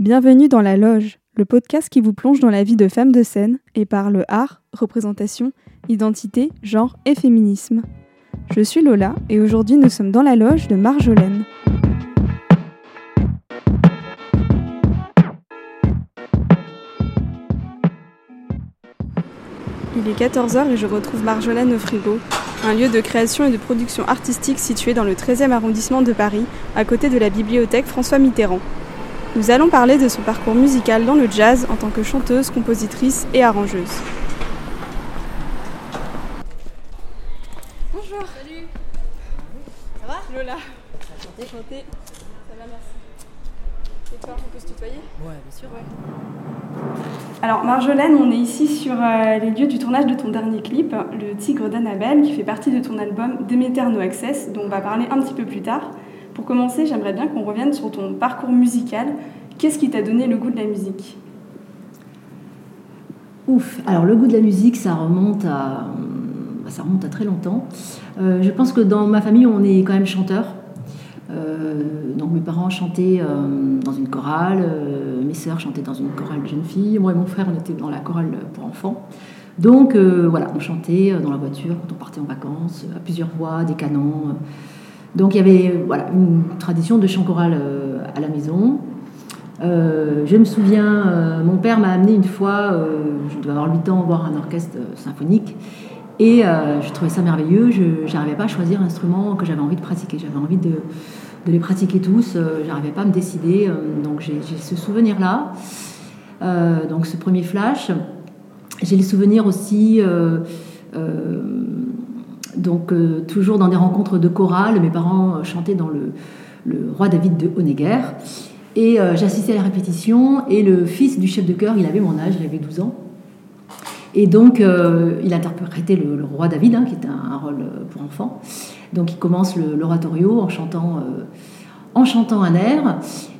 Bienvenue dans La Loge, le podcast qui vous plonge dans la vie de femmes de scène et parle art, représentation, identité, genre et féminisme. Je suis Lola et aujourd'hui nous sommes dans la loge de Marjolaine. Il est 14h et je retrouve Marjolaine au frigo, un lieu de création et de production artistique situé dans le 13e arrondissement de Paris, à côté de la bibliothèque François Mitterrand. Nous allons parler de son parcours musical dans le jazz en tant que chanteuse, compositrice et arrangeuse. Bonjour. Salut. Ça va? Lola. Chanter Chanter. Ça va, merci. Et toi, on peut se tutoyer? Ouais, bien sûr. Alors Marjolaine, on est ici sur euh, les lieux du tournage de ton dernier clip, Le Tigre d'Annabelle, qui fait partie de ton album Demeter No Access, dont on va parler un petit peu plus tard. Pour commencer, j'aimerais bien qu'on revienne sur ton parcours musical. Qu'est-ce qui t'a donné le goût de la musique? Ouf. Alors le goût de la musique, ça remonte à, ça remonte à très longtemps. Euh, je pense que dans ma famille, on est quand même chanteur. Euh, donc mes parents chantaient euh, dans une chorale, mes sœurs chantaient dans une chorale de jeunes filles, moi et mon frère on était dans la chorale pour enfants. Donc voilà, on chantait dans la voiture quand on partait en vacances, à plusieurs voix, des canons. Donc il y avait voilà, une tradition de chant choral euh, à la maison. Euh, je me souviens, euh, mon père m'a amené une fois, je devais avoir 8 ans, voir un orchestre symphonique. Et je trouvais ça merveilleux. Je n'arrivais pas à choisir l'instrument que j'avais envie de pratiquer. J'avais envie de, de les pratiquer tous. Euh, j'arrivais pas à me décider. Donc j'ai ce souvenir-là. Donc ce premier flash. J'ai le souvenir aussi, donc euh, toujours dans des rencontres de chorale. Mes parents euh, chantaient dans le, Roi David de Honegger. Et euh, j'assistais à la répétition. Et le fils du chef de chœur, il avait mon âge, il avait 12 ans. Et donc, il interprétait le, roi David, hein, qui est un, rôle pour enfants. Donc, il commence l'oratorio en chantant, en chantant un air.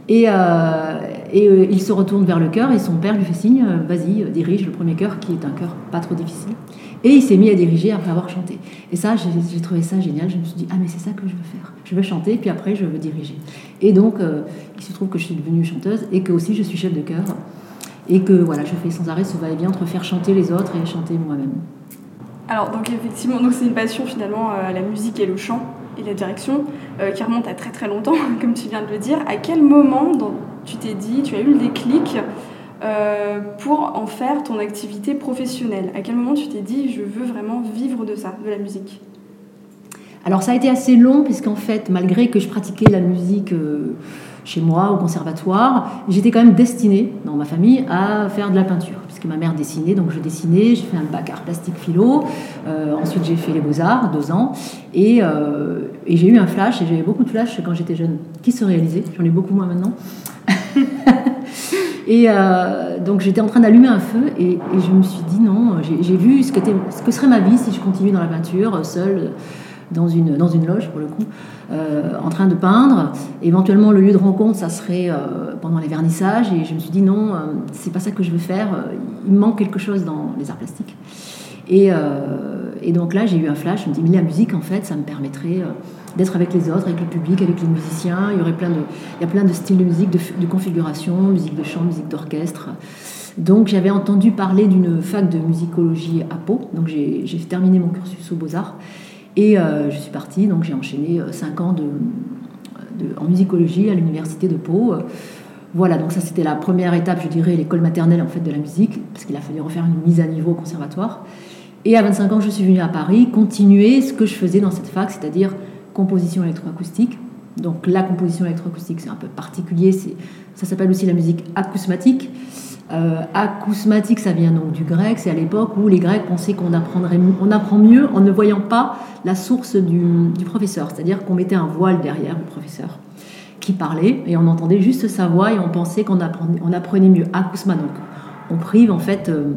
Et, et, il se retourne vers le chœur et son père lui fait signe vas-y, dirige le premier chœur, qui est un chœur pas trop difficile. Et il s'est mis à diriger après avoir chanté. Et ça, j'ai trouvé ça génial. Je me suis dit ah, mais c'est ça que je veux faire. Je veux chanter, puis après, je veux diriger. Et donc, euh, il se trouve que je suis devenue chanteuse et que aussi je suis chef de chœur et que voilà, je fais sans arrêt ce va-et-vient entre faire chanter les autres et chanter moi-même. Alors donc effectivement, c'est une passion finalement euh, la musique et le chant et la direction euh, qui remonte à très très longtemps, comme tu viens de le dire. À quel moment tu t'es dit, tu as eu le déclic euh, pour en faire ton activité professionnelle. À quel moment tu t'es dit, je veux vraiment vivre de ça, de la musique? Alors ça a été assez long puisqu'en fait, malgré que je pratiquais la musique euh, chez moi au conservatoire, j'étais quand même destinée dans ma famille à faire de la peinture puisque ma mère dessinait, donc je dessinais, j'ai fait un bac art plastique philo, euh, ensuite j'ai fait les beaux-arts, deux ans, et, et j'ai eu un flash, et j'avais beaucoup de flashs quand j'étais jeune, qui se réalisaient, j'en ai beaucoup moins maintenant. Et euh, donc j'étais en train d'allumer un feu et, je me suis dit non, j'ai vu ce que, serait ma vie si je continue dans la peinture, seule, dans une, dans une loge pour le coup, euh, en train de peindre. Éventuellement le lieu de rencontre, ça serait euh, pendant les vernissages et je me suis dit non, c'est pas ça que je veux faire, il manque quelque chose dans les arts plastiques. Et, et donc là j'ai eu un flash, je me dis mais la musique en fait ça me permettrait d'être avec les autres, avec le public, avec les musiciens. Il y aurait plein de, il y a plein de styles de musique, de, de configuration, musique de chant, musique d'orchestre. Donc j'avais entendu parler d'une fac de musicologie à Pau. Donc j'ai terminé mon cursus aux Beaux-Arts et euh, je suis partie. Donc j'ai enchaîné 5 ans de, de- en musicologie à l'université de Pau. Voilà, donc ça c'était la première étape, je dirais, l'école maternelle en fait de la musique, parce qu'il a fallu refaire une mise à niveau au conservatoire. Et à 25 ans, je suis venue à Paris continuer ce que je faisais dans cette fac, c'est-à-dire composition électroacoustique. Donc la composition électroacoustique, c'est un peu particulier, ça s'appelle aussi la musique acousmatique. Euh, acousmatique, ça vient donc du grec, c'est à l'époque où les Grecs pensaient qu'on apprendrait, on apprend mieux en ne voyant pas la source du, professeur, c'est-à-dire qu'on mettait un voile derrière le professeur qui parlait et on entendait juste sa voix et on pensait qu'on apprenait, on apprenait mieux. Acousma, donc on prive en fait, euh,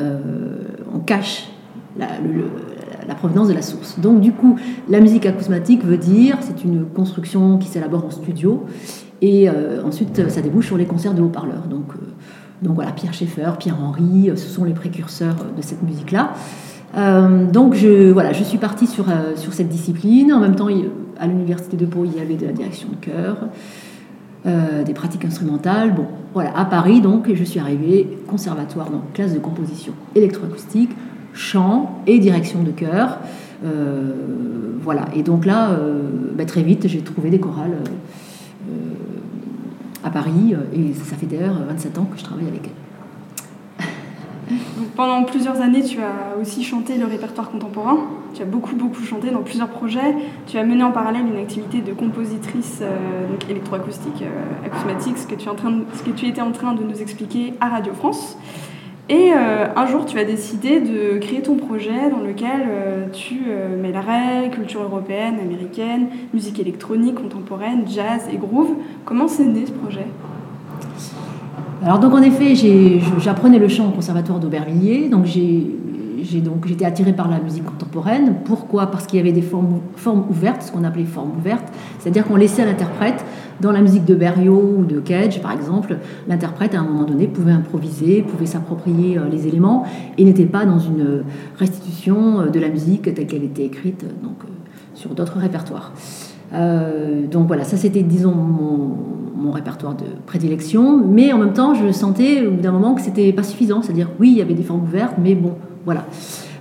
euh, on cache la, le- la provenance de la source. Donc du coup, la musique acousmatique veut dire, c'est une construction qui s'élabore en studio et euh, ensuite ça débouche sur les concerts de haut-parleurs. Donc, euh, voilà, Pierre Schaeffer, Pierre Henry, euh, ce sont les précurseurs de cette musique-là. Donc je, voilà, je suis partie sur, cette discipline. En même temps, à l'université de Pau, il y avait de la direction de chœur. des pratiques instrumentales. Bon, voilà, à Paris, donc, je suis arrivée conservatoire, donc classe de composition électroacoustique, chant et direction de chœur. voilà, et donc là, bah, très vite, j'ai trouvé des chorales à Paris, et ça fait d'ailleurs 27 ans que je travaille avec elles pendant plusieurs années, tu as aussi chanté le répertoire contemporain. Tu as beaucoup, beaucoup chanté dans plusieurs projets. Tu as mené en parallèle une activité de compositrice euh, électroacoustique, euh, ce que, tu es en train ce que tu étais en train de nous expliquer à Radio France. Et euh, un jour, tu as décidé de créer ton projet dans lequel euh, tu mêlerais culture européenne, américaine, musique électronique, contemporaine, jazz et groove. Comment s'est né ce projet? Alors donc en effet, j'apprenais le chant au conservatoire d'Aubervilliers, donc j'étais attirée par la musique contemporaine. Pourquoi? Parce qu'il y avait des formes, formes ouvertes, ce qu'on appelait formes ouvertes, c'est-à-dire qu'on laissait à l'interprète, dans la musique de Berriot ou de Cage par exemple, l'interprète à un moment donné pouvait improviser, pouvait s'approprier euh, les éléments et n'était pas dans une restitution euh, de la musique telle qu'elle était écrite donc, euh, sur d'autres répertoires. donc voilà, ça c'était disons mon, mon répertoire de prédilection, mais en même temps, je sentais au bout d'un moment que c'était pas suffisant. C'est-à-dire, oui, il y avait des formes ouvertes, mais bon, voilà.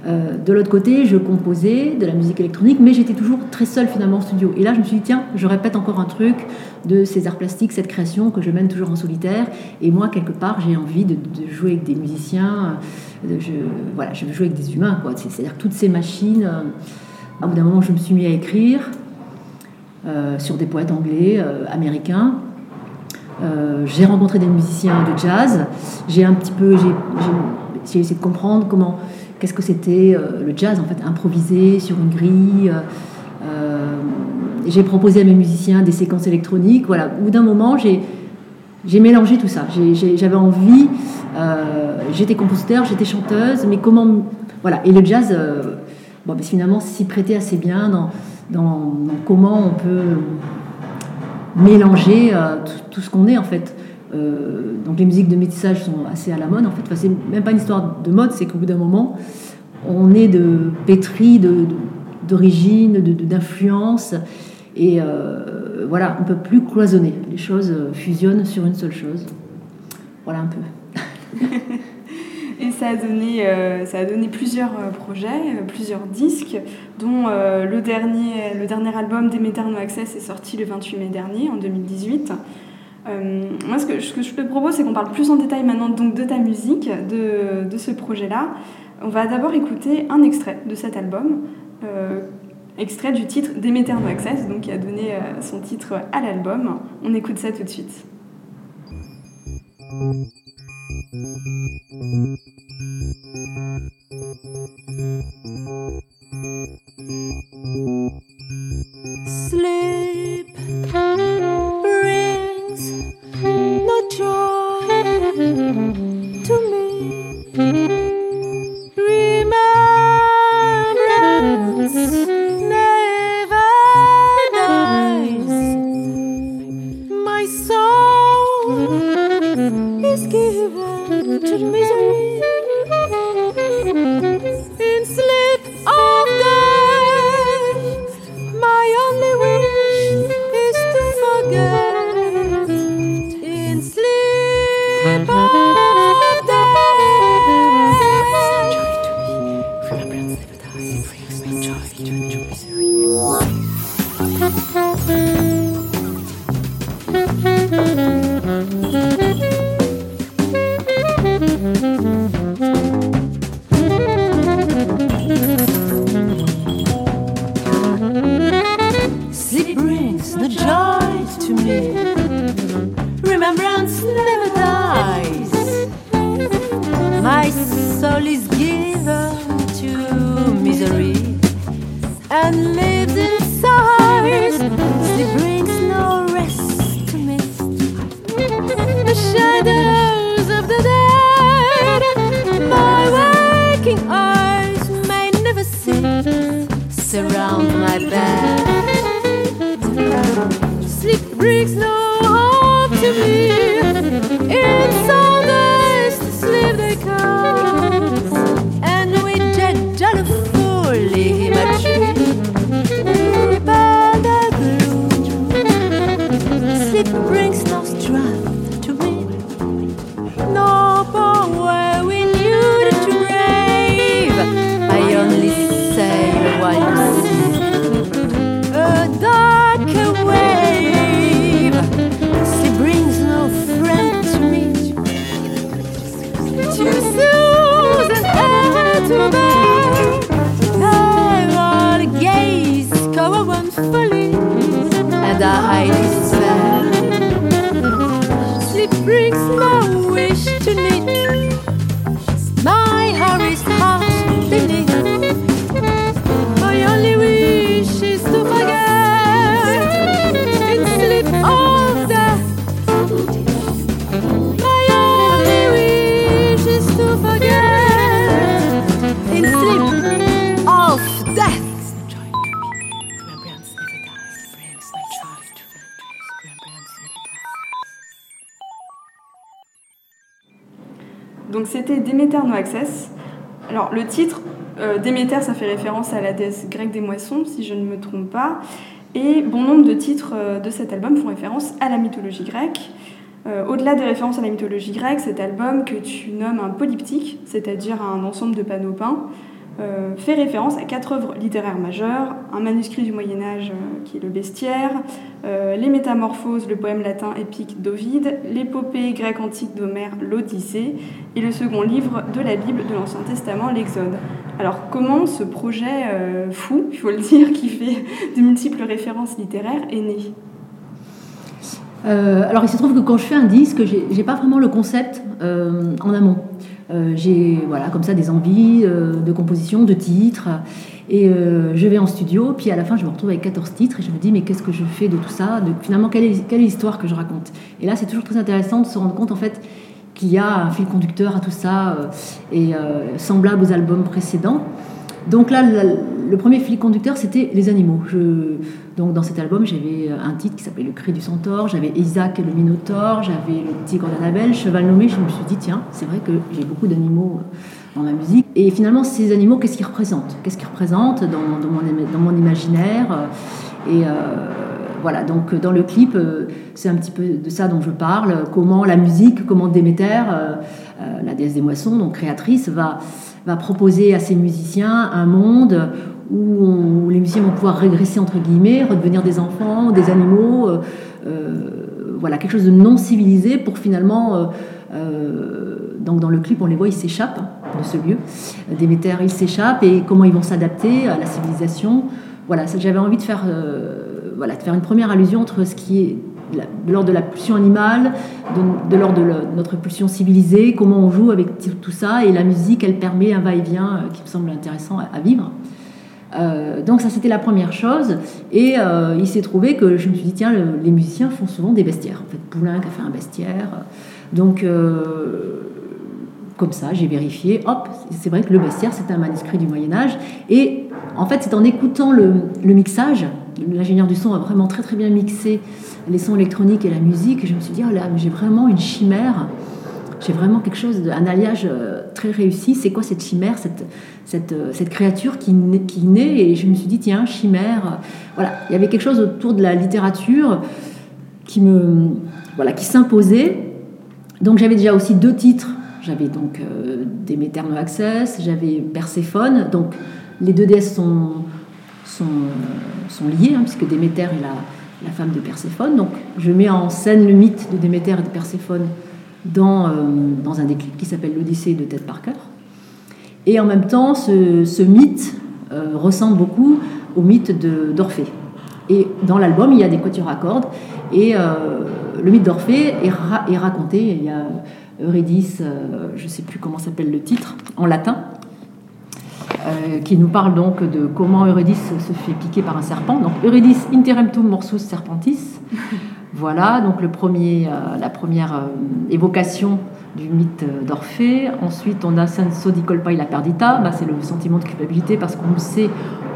Euh, de l'autre côté, je composais de la musique électronique, mais j'étais toujours très seule finalement en studio. Et là, je me suis dit, tiens, je répète encore un truc de ces arts plastiques, cette création que je mène toujours en solitaire. Et moi, quelque part, j'ai envie de, jouer avec des musiciens. Euh, je, voilà, je veux jouer avec des humains, quoi. C'est-à-dire toutes ces machines. Euh, au bout d'un moment, je me suis mis à écrire sur des poètes anglais, américains. J'ai rencontré des musiciens de jazz. J'ai un petit peu, j'ai essayé de comprendre comment, qu'est-ce que c'était euh, le jazz en fait, improvisé sur une grille. Euh, j'ai proposé à mes musiciens des séquences électroniques. Voilà, au bout d'un moment, j'ai mélangé tout ça. J'avais envie. j'étais compositeur, j'étais chanteuse, mais comment voilà. Et le jazz, bon, mais finalement, s'y prêtait assez bien dans, dans comment on peut mélanger euh, tout, ce qu'on est en fait. Euh, donc les musiques de métissage sont assez à la mode en fait. C'est même pas une histoire de mode, c'est qu'au bout d'un moment, on est de pétri d'origine, de, d'influence, et euh, voilà, on peut plus cloisonner. Les choses fusionnent sur une seule chose. Voilà un peu. Et ça a donné, euh, ça a donné plusieurs euh, projets, euh, plusieurs disques, dont le, dernier, le dernier album Demeter No Access est sorti le 28 mai dernier, en 2018. Moi, ce que, je te propose, c'est qu'on parle plus en détail maintenant donc, de ta musique, de, de ce projet-là. On va d'abord écouter un extrait de cet album, extrait du titre Demeter No Access, donc qui a donné son titre à l'album. On écoute ça tout de suite. Donc c'était Déméter No Access. Alors le titre, euh, Déméter, ça fait référence à la déesse grecque des moissons, si je ne me trompe pas. Et bon nombre de titres euh, de cet album font référence à la mythologie grecque. Euh, au-delà des références à la mythologie grecque, cet album que tu nommes un polyptyque, c'est-à-dire un ensemble de panneaux peints, euh, fait référence à quatre œuvres littéraires majeures, un manuscrit du Moyen Âge euh, qui est le Bestiaire, euh, les Métamorphoses, le poème latin épique d'Ovide, l'épopée grecque antique d'Homère, l'Odyssée, et le second livre de la Bible de l'Ancien Testament, l'Exode. Alors comment ce projet fou, il faut le dire, qui fait de multiples références littéraires, est né? Alors il se trouve que quand je fais un disque, j'ai pas vraiment le concept en amont. Euh, j'ai voilà, comme ça des envies euh, de composition, de titres. Et euh, je vais en studio, puis à la fin, je me retrouve avec 14 titres et je me dis, mais qu'est-ce que je fais de tout ça Finalement, quelle est, que je raconte? Et là, c'est toujours très intéressant de se rendre compte, en fait, qu'il y a un fil conducteur à tout ça, et semblable aux albums précédents. Donc là, le premier fil conducteur, c'était les animaux. Donc dans cet album, j'avais un titre qui s'appelait Le cri du centaure, j'avais Isaac et le Minotaure, j'avais le tigre d'Annabelle, Cheval nommé. Je me suis dit, tiens, c'est vrai que j'ai beaucoup d'animaux euh, dans ma musique. Et finalement, ces animaux, qu'est-ce qu'ils représentent? Qu'est-ce qu'ils représentent dans, mon, imaginaire Et euh, voilà, donc dans le clip, euh, c'est un petit peu de ça dont je parle. Comment la musique, comment Déméter, la déesse des moissons, donc créatrice, va va proposer à ses musiciens un monde où, les musiciens vont pouvoir régresser entre guillemets, redevenir des enfants, des animaux, euh, euh, voilà quelque chose de non civilisé pour finalement euh, donc dans le clip on les voit ils s'échappent de ce lieu, Déméter ils s'échappent et comment ils vont s'adapter à la civilisation. Voilà, j'avais envie de faire voilà de faire une première allusion entre ce qui est de l'ordre de la pulsion animale, de, l'ordre de notre pulsion civilisée, comment on joue avec tout ça. Et la musique, elle permet un va-et-vient euh, qui me semble intéressant à, vivre. Euh, donc ça, c'était la première chose. Et euh, il s'est trouvé que je me suis dit, tiens, les musiciens font souvent des bestiaires. En fait, Poulain qui a fait un bestiaire. Donc, comme ça, j'ai vérifié. Hop, c'est vrai que le bestiaire, c'est un manuscrit du Moyen Âge. Et en fait, c'est en écoutant le, le mixage, l'ingénieur du son a vraiment très très bien mixé les sons électroniques et la musique. Et je me suis dit, oh là, j'ai vraiment une chimère. J'ai vraiment quelque chose, un alliage euh, très réussi. C'est quoi cette chimère, cette, cette, euh, cette créature qui, qui naît? Et je me suis dit, tiens, chimère. Voilà, il y avait quelque chose autour de la littérature qui me, voilà, qui s'imposait. Donc j'avais déjà aussi deux titres. J'avais donc euh, Déméter No Access, j'avais Perséphone. Donc les deux déesses sont, sont, sont liées, hein, puisque Déméter est la, la femme de Perséphone. Donc je mets en scène le mythe de Déméter et de Perséphone dans, euh, dans un des clips qui s'appelle l'Odyssée de Ted Parker. Et en même temps, ce, mythe euh, ressemble beaucoup au mythe d'Orphée. Et dans l'album, il y a des quatuors à cordes. Et euh, le mythe d'Orphée est, est, raconté. Il y a Eurydice, je ne sais plus comment s'appelle le titre, en latin, euh, qui nous parle donc de comment Eurydice se fait piquer par un serpent. Donc Eurydice interemptum morsus serpentis. Voilà, donc le premier, euh, la première euh, évocation du mythe d'Orphée. Ensuite, on a senso di colpa la perdita. Bah, c'est le sentiment de culpabilité parce qu'on sait,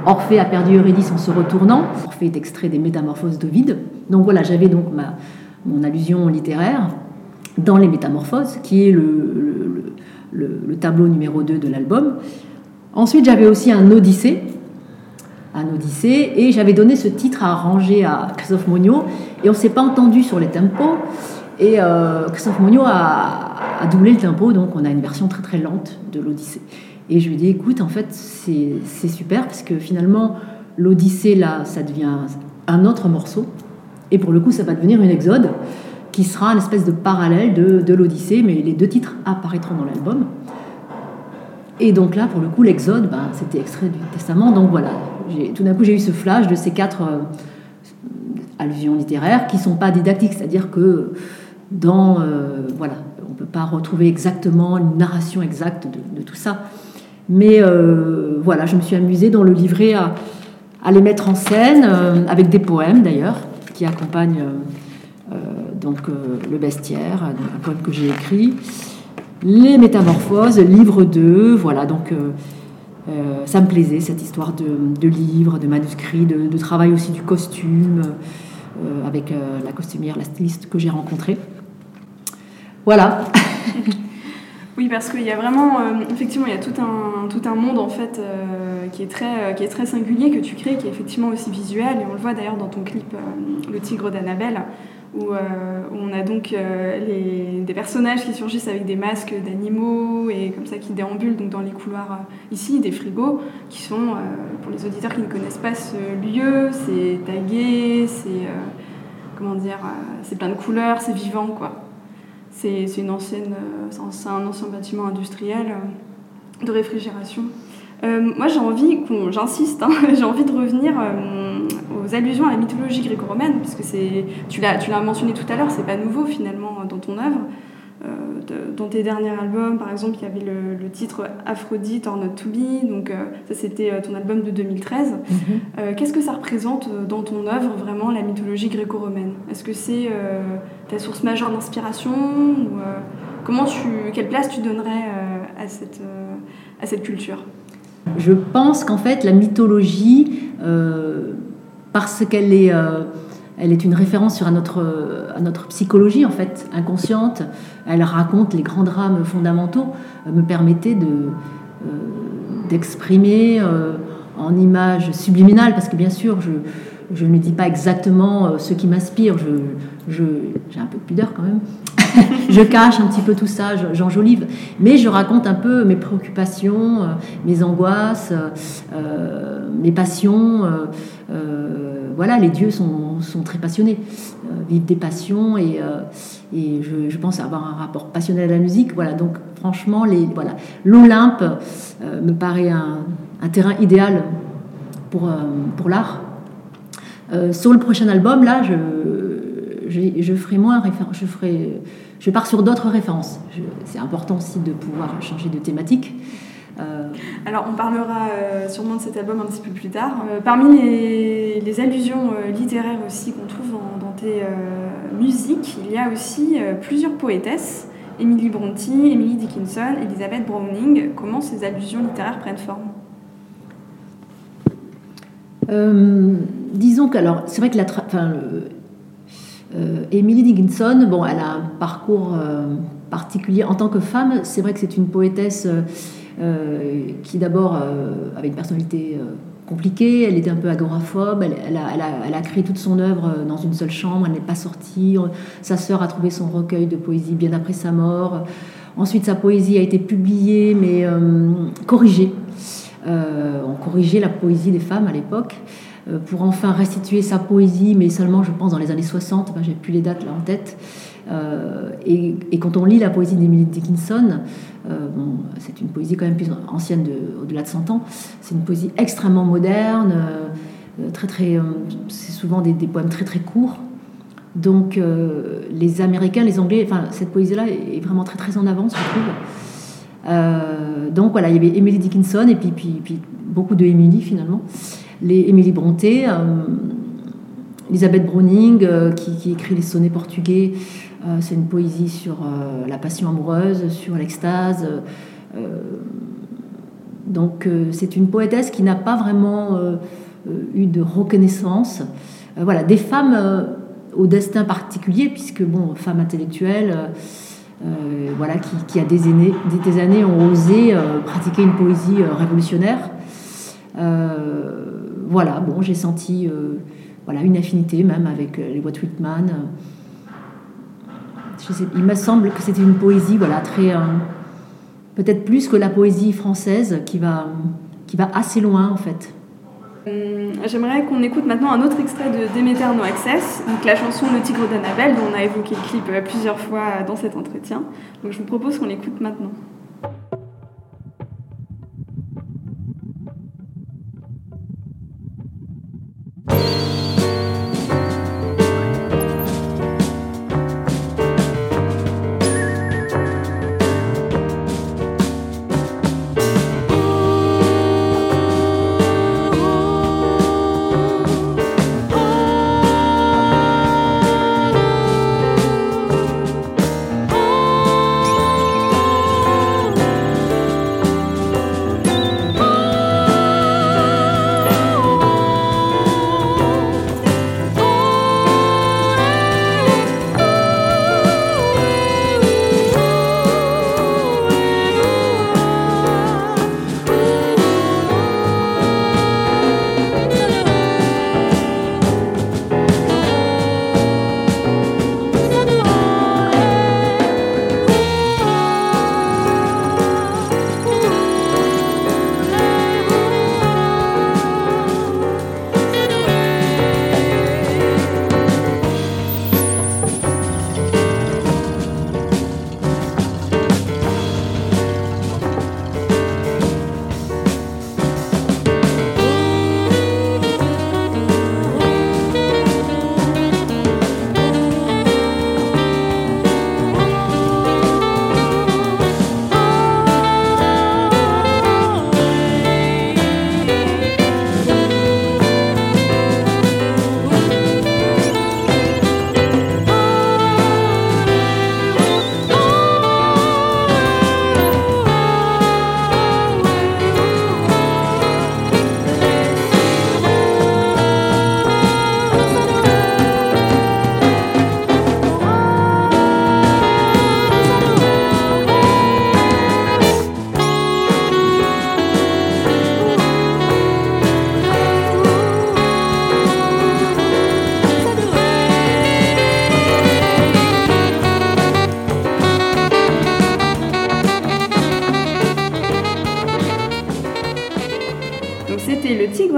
Orphée a perdu Eurydice en se retournant. Orphée est extrait des Métamorphoses d'Ovide. Donc voilà, j'avais donc ma, mon allusion littéraire dans les Métamorphoses, qui est le, le, le tableau numéro 2 de l'album. Ensuite, j'avais aussi un Odyssée, un Odyssée, et j'avais donné ce titre à arranger à Christophe Monio, et on ne s'est pas entendu sur les tempos. Et euh, Christophe Monio a, doublé le tempo, donc on a une version très très lente de l'Odyssée. Et je lui ai dit, écoute, en fait, c'est super, parce que finalement, l'Odyssée, là, ça devient un autre morceau, et pour le coup, ça va devenir une exode, qui sera une espèce de parallèle de l'Odyssée, mais les deux titres apparaîtront dans l'album. Et donc là, pour le coup, l'Exode, ben, c'était extrait du Testament. Donc voilà, tout d'un coup, j'ai eu ce flash de ces quatre euh, allusions littéraires qui ne sont pas didactiques, c'est-à-dire que dans. Euh, voilà, on ne peut pas retrouver exactement une narration exacte de, tout ça. Mais euh, voilà, je me suis amusée dans le livret à, à les mettre en scène, avec des poèmes d'ailleurs, qui accompagnent donc, le bestiaire, un poème que j'ai écrit. Les Métamorphoses, livre 2, voilà, donc euh, euh, ça me plaisait cette histoire de, livres, de manuscrits, de, travail aussi du costume, euh, avec la costumière, la styliste que j'ai rencontrée. Voilà. Oui, parce qu'il y a vraiment, effectivement, il y a tout un, tout un monde en fait qui, est très, qui est très singulier que tu crées, qui est effectivement aussi visuel. Et on le voit d'ailleurs dans ton clip Le Tigre d'Annabelle, où, on a donc les, des personnages qui surgissent avec des masques d'animaux et comme ça qui déambulent donc dans les couloirs ici, des frigos, qui sont, pour les auditeurs qui ne connaissent pas ce lieu, c'est tagué, c'est comment dire, c'est plein de couleurs, c'est vivant quoi. C'est un ancien bâtiment industriel de réfrigération. Euh, moi, j'ai envie, j'insiste, hein, j'ai envie de revenir euh, aux allusions à la mythologie gréco-romaine, puisque tu l'as mentionné tout à l'heure, c'est pas nouveau finalement dans ton œuvre. Euh, dans tes derniers albums, par exemple, il y avait le, titre Aphrodite or Not to Be, donc ça c'était ton album de 2013. Mhm. Qu'est-ce que ça représente dans ton œuvre vraiment la mythologie gréco-romaine? Est-ce que c'est ta source majeure d'inspiration comment tu, Quelle place tu donnerais à, cette, à cette culture? Je pense qu'en fait, la mythologie, euh, parce qu'elle est, euh, elle est une référence sur notre, à notre psychologie en fait inconsciente, elle raconte les grands drames fondamentaux, euh, me permettait de, d'exprimer en images subliminales, parce que bien sûr, je, je ne dis pas exactement ce qui m'inspire, je, j'ai un peu de pudeur quand même. je cache un petit peu tout ça, j'enjolive, mais je raconte un peu mes préoccupations, euh, mes angoisses, euh, mes passions. Euh, voilà, les dieux sont, très passionnés, vivent des passions et, et je, pense avoir un rapport passionnel à la musique. Voilà, donc franchement, l'Olympe me paraît un, terrain idéal pour, l'art. sur le prochain album, là, ferai moins je je pars sur d'autres références. C'est important aussi de pouvoir changer de thématique. Euh, Alors, on parlera euh, sûrement de cet album un petit peu plus tard. Euh, parmi les, allusions littéraires aussi qu'on trouve dans, tes musiques, il y a aussi plusieurs poétesses Emily Brontë, Emily Dickinson, Elizabeth Browning. Comment ces allusions littéraires prennent forme? Disons que, alors, c'est vrai que la, euh, Emily Dickinson, bon, elle a un parcours euh, particulier en tant que femme. C'est vrai que c'est une poétesse euh, qui d'abord avait une personnalité compliquée, elle était un peu agoraphobe, elle, a, créé toute son œuvre dans une seule chambre, elle n'est pas sortie. Sa sœur a trouvé son recueil de poésie bien après sa mort. Ensuite, sa poésie a été publiée, mais corrigée. on corrigeait la poésie des femmes à l'époque. Euh, pour enfin restituer sa poésie, mais seulement, je pense, dans les années 60, ben, j'ai plus les dates là en tête. Euh, et, quand on lit la poésie d'Emily Dickinson, euh, bon, c'est une poésie quand même plus ancienne, au-delà de 100 ans, c'est une poésie extrêmement moderne, très, très, c'est souvent des, poèmes très très courts. Donc les Américains, les Anglais, enfin cette poésie-là est vraiment très très en avance, je trouve. donc voilà, il y avait Emily Dickinson et puis, puis, puis beaucoup de Emily finalement les Émilie Bronté, euh, Elisabeth Browning, euh, qui, écrit les sonnets portugais. Euh, c'est une poésie sur la passion amoureuse, sur l'extase. donc c'est une poétesse qui n'a pas vraiment eu de reconnaissance. voilà, des femmes au destin particulier, puisque, bon, femmes intellectuelles, voilà, qui, a des années, des ont osé pratiquer une poésie révolutionnaire voilà, bon, j'ai senti euh, une affinité même avec euh, les Walt Whitman. Il me semble que c'était une poésie voilà, très. Euh, peut-être plus que la poésie française qui va, qui va assez loin en fait. J'aimerais qu'on écoute maintenant un autre extrait de Demeter No Access, donc la chanson Le Tigre d'Annabelle, dont on a évoqué le clip plusieurs fois dans cet entretien. Donc je vous propose qu'on l'écoute maintenant.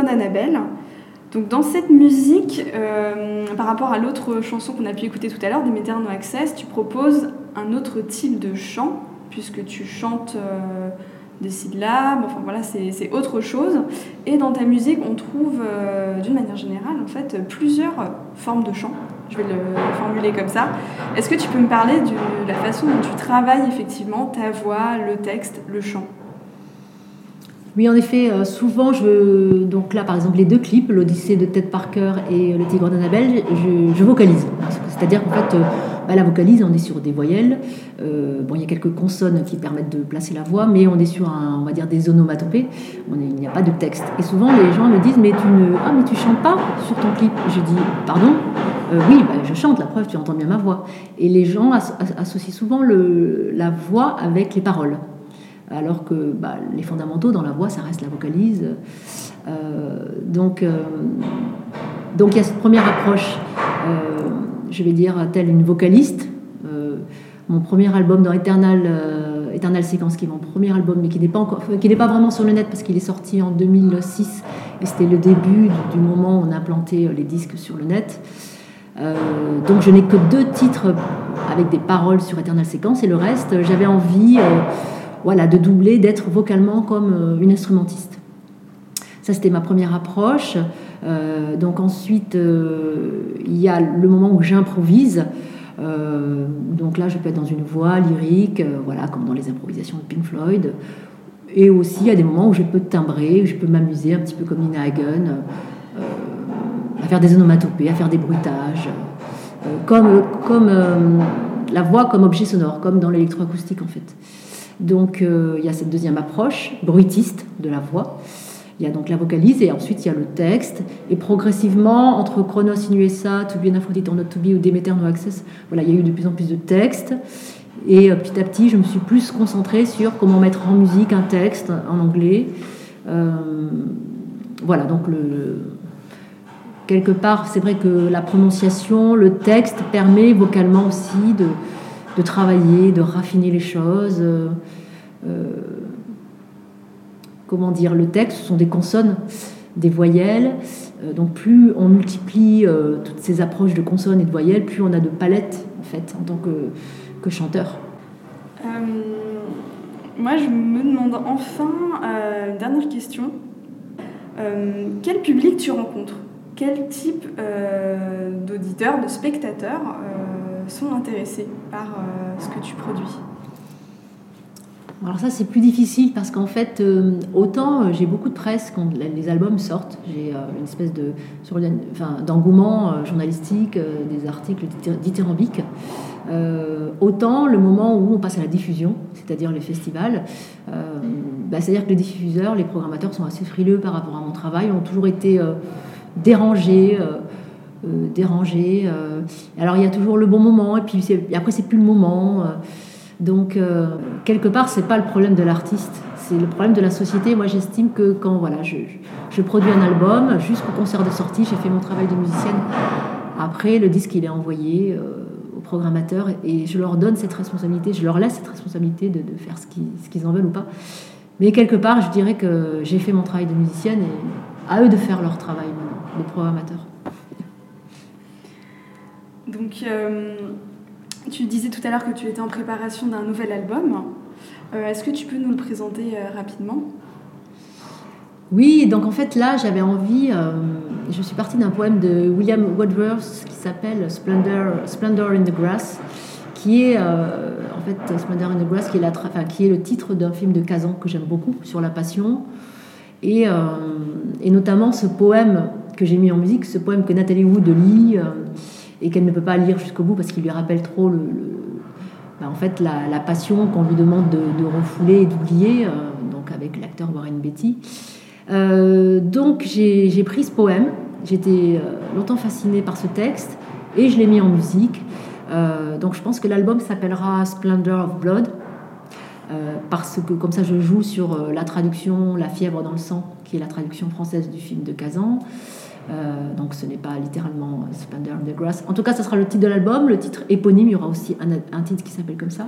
d'Annabelle. Donc dans cette musique, par rapport à l'autre chanson qu'on a pu écouter tout à l'heure, Demeter No Access, tu proposes un autre type de chant, puisque tu chantes des syllabes, enfin voilà, c'est autre chose. Et dans ta musique, on trouve euh, d'une manière générale en fait plusieurs formes de chant. Je vais le formuler comme ça. Est-ce que tu peux me parler de la façon dont tu travailles effectivement ta voix, le texte, le chant? Oui, en effet, euh, souvent, je, donc là, par exemple, les deux clips, l'Odyssée de Ted Parker et Le Tigre d'Annabelle, je, vocalise. C'est-à-dire qu'en fait, euh, bah, la vocalise, on est sur des voyelles. Euh, bon, il y a quelques consonnes qui permettent de placer la voix, mais on est sur, un, on va dire, des onomatopées. il n'y a pas de texte. Et souvent, les gens me disent, mais tu ne, ah, mais tu chantes pas sur ton clip. Je dis, pardon? Oui, bah, je chante. La preuve, tu entends bien ma voix. Et les gens associent souvent la voix avec les paroles alors que bah, les fondamentaux dans la voix, ça reste la vocalise. Euh, donc, euh, donc il y a cette première approche, euh, je vais dire, telle une vocaliste. mon premier album dans Eternal, Eternal Sequence, qui est mon premier album, mais qui n'est pas, pas vraiment sur le net parce qu'il est sorti en 2006, et c'était le début du, moment où on a planté les disques sur le net. donc je n'ai que deux titres avec des paroles sur Eternal Sequence, et le reste, j'avais envie voilà, de doubler, d'être vocalement comme euh, une instrumentiste. Ça, c'était ma première approche. Euh, donc ensuite, euh, il y a le moment où j'improvise. donc là, je peux être dans une voix lyrique, voilà, comme dans les improvisations de Pink Floyd. Et aussi, il y a des moments où je peux timbrer, où je peux m'amuser un petit peu comme Nina Hagen, à faire des onomatopées, à faire des bruitages, comme, comme la voix comme objet sonore, comme dans l'électroacoustique en fait. Donc euh, il y a cette deuxième approche, bruitiste de la voix. Il y a donc la vocalise et ensuite il y a le texte. Et progressivement, entre Chronos in USA, To Be an or Not To Be ou Demeter No Access, voilà, il y a eu de plus en plus de textes. Et euh, petit à petit, je me suis plus concentrée sur comment mettre en musique un texte en anglais. Euh, voilà, donc quelque part, c'est vrai que la prononciation, le texte permet vocalement aussi de, de travailler, de raffiner les choses. Euh, euh, comment dire, le texte, ce sont des consonnes, des voyelles. Euh, donc plus on multiplie toutes ces approches de consonnes et de voyelles, plus on a de palettes en fait en tant que, chanteur. moi, je me demande enfin une dernière question. quel public tu rencontres? Quel type d'auditeurs, de spectateurs sont intéressés par euh, ce que tu produis alors ça c'est plus difficile parce qu'en fait euh, autant euh, j'ai beaucoup de presse quand les albums sortent, j'ai une espèce de enfin, d'engouement journalistique, des articles dithyrambiques. autant le moment où on passe à la diffusion, c'est-à-dire les festivals, bah, c'est-à-dire que les diffuseurs, les programmateurs sont assez frileux par rapport à mon travail, ont toujours été dérangés. Euh. alors il y a toujours le bon moment et puis après c'est plus le moment. Euh. donc quelque part c'est pas le problème de l'artiste, c'est le problème de la société. Moi j'estime que quand voilà je, je, produis un album jusqu'au concert de sortie, j'ai fait mon travail de musicienne. Après le disque il est envoyé aux programmateurs et je leur donne cette responsabilité, je leur laisse cette responsabilité de, de faire ce qu'ils, ce qu'ils en veulent ou pas. Mais quelque part, je dirais que j'ai fait mon travail de musicienne et à eux de faire leur travail les programmateurs. Donc, euh, tu disais tout à l'heure que tu étais en préparation d'un nouvel album. Euh, est-ce que tu peux nous le présenter euh, rapidement? Oui, donc en fait là, j'avais envie. je suis partie d'un poème de William Wordsworth qui s'appelle Splendor, in the Grass, qui est en fait Splendor in the Grass, qui est, la qui est le titre d'un film de Kazan que j'aime beaucoup sur la passion. Et, et, notamment ce poème que j'ai mis en musique, ce poème que Nathalie Wood lit et qu'elle ne peut pas lire jusqu'au bout parce qu'il lui rappelle trop le, bah, en fait, la, passion qu'on lui demande de, refouler et d'oublier, euh, donc avec l'acteur Warren Beatty. Euh, donc j'ai pris ce poème, j'étais euh, longtemps fascinée par ce texte et je l'ai mis en musique. donc je pense que l'album s'appellera Splendor of Blood. parce que comme ça je joue sur la traduction La fièvre dans le sang, qui est la traduction française du film de Kazan. Euh, donc ce n'est pas littéralement Splendor in the Grass. En tout cas, ce sera le titre de l'album, le titre éponyme. Il y aura aussi un, titre qui s'appelle comme ça.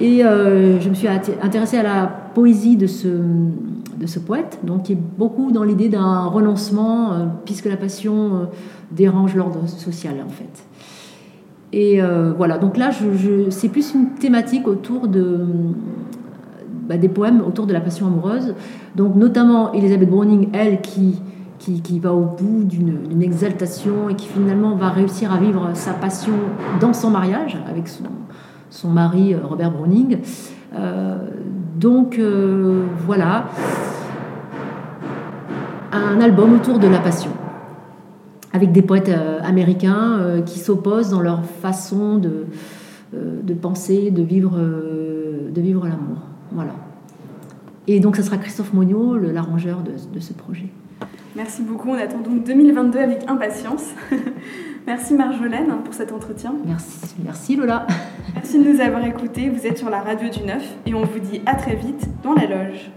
Et je me suis intéressée à la poésie de ce, poète, donc qui est beaucoup dans l'idée d'un renoncement, puisque la passion dérange l'ordre social en fait. Et voilà, donc là, c'est plus une thématique autour bah, des poèmes autour de la passion amoureuse. Donc notamment Elisabeth Browning, elle, qui, qui, va au bout d'une exaltation et qui finalement va réussir à vivre sa passion dans son mariage avec son, son mari euh, Robert Browning. Euh, donc euh, voilà, un album autour de la passion avec des poètes américains qui s'opposent dans leur façon de, de penser, de vivre, de vivre l'amour. Voilà. Et donc, ce sera Christophe Monio, l'arrangeur de, ce projet. Merci beaucoup. On attend donc 2022 avec impatience. Merci Marjolaine pour cet entretien. Merci, merci Lola. Merci de nous avoir écoutés. Vous êtes sur la radio du 9 et on vous dit à très vite dans la loge.